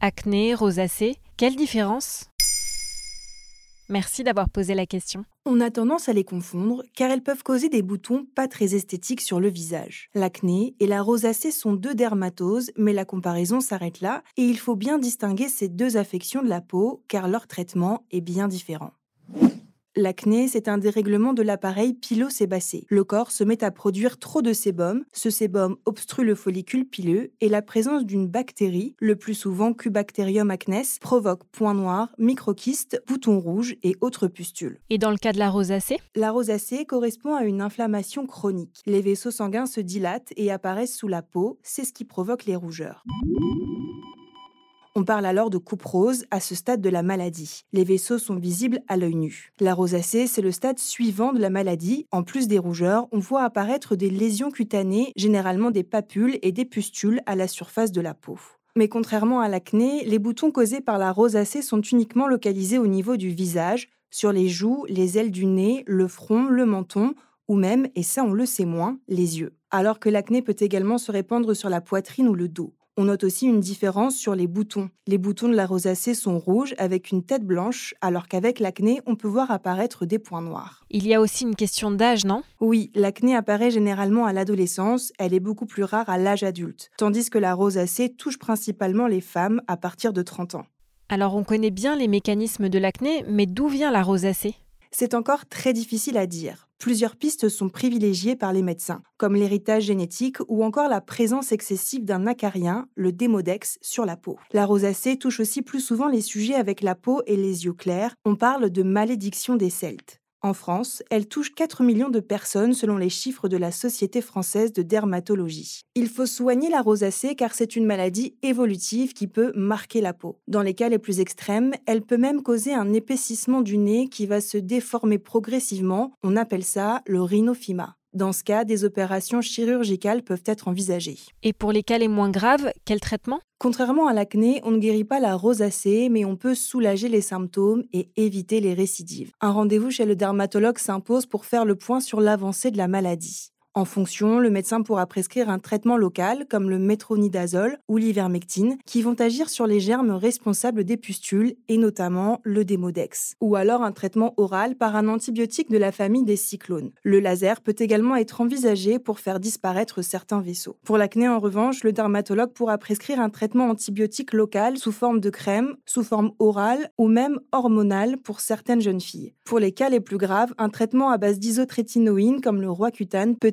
Acné, rosacée, quelle différence? Merci d'avoir posé la question. On a tendance à les confondre car elles peuvent causer des boutons pas très esthétiques sur le visage. L'acné et la rosacée sont deux dermatoses, mais la comparaison s'arrête là et il faut bien distinguer ces deux affections de la peau car leur traitement est bien différent. L'acné, c'est un dérèglement de l'appareil pilosébacé. Le corps se met à produire trop de sébum, ce sébum obstrue le follicule pileux et la présence d'une bactérie, le plus souvent Cubacterium acnes, provoque points noirs, microquistes, boutons rouges et autres pustules. Et dans le cas de la rosacée? La rosacée correspond à une inflammation chronique. Les vaisseaux sanguins se dilatent et apparaissent sous la peau, c'est ce qui provoque les rougeurs. On parle alors de coupe rose à ce stade de la maladie. Les vaisseaux sont visibles à l'œil nu. La rosacée, c'est le stade suivant de la maladie. En plus des rougeurs, on voit apparaître des lésions cutanées, généralement des papules et des pustules à la surface de la peau. Mais contrairement à l'acné, les boutons causés par la rosacée sont uniquement localisés au niveau du visage, sur les joues, les ailes du nez, le front, le menton, ou même, et ça on le sait moins, les yeux. Alors que l'acné peut également se répandre sur la poitrine ou le dos. On note aussi une différence sur les boutons. Les boutons de la rosacée sont rouges avec une tête blanche, alors qu'avec l'acné, on peut voir apparaître des points noirs. Il y a aussi une question d'âge, non? Oui, l'acné apparaît généralement à l'adolescence, elle est beaucoup plus rare à l'âge adulte, tandis que la rosacée touche principalement les femmes à partir de 30 ans. Alors on connaît bien les mécanismes de l'acné, mais d'où vient la rosacée? C'est encore très difficile à dire plusieurs pistes sont privilégiées par les médecins, comme l'héritage génétique ou encore la présence excessive d'un acarien, le démodex, sur la peau. La rosacée touche aussi plus souvent les sujets avec la peau et les yeux clairs. On parle de malédiction des Celtes. En France, elle touche 4 millions de personnes selon les chiffres de la Société française de dermatologie. Il faut soigner la rosacée car c'est une maladie évolutive qui peut marquer la peau. Dans les cas les plus extrêmes, elle peut même causer un épaississement du nez qui va se déformer progressivement. On appelle ça le rhinophyma. Dans ce cas, des opérations chirurgicales peuvent être envisagées. Et pour les cas les moins graves, quel traitement? Contrairement à l'acné, on ne guérit pas la rosacée, mais on peut soulager les symptômes et éviter les récidives. Un rendez-vous chez le dermatologue s'impose pour faire le point sur l'avancée de la maladie. En fonction, le médecin pourra prescrire un traitement local comme le métronidazole ou l'ivermectine qui vont agir sur les germes responsables des pustules et notamment le démodex. Ou alors un traitement oral par un antibiotique de la famille des cyclones. Le laser peut également être envisagé pour faire disparaître certains vaisseaux. Pour l'acné en revanche, le dermatologue pourra prescrire un traitement antibiotique local sous forme de crème, sous forme orale ou même hormonale pour certaines jeunes filles. Pour les cas les plus graves, un traitement à base d'isotrétinoïne comme le roaccutane peut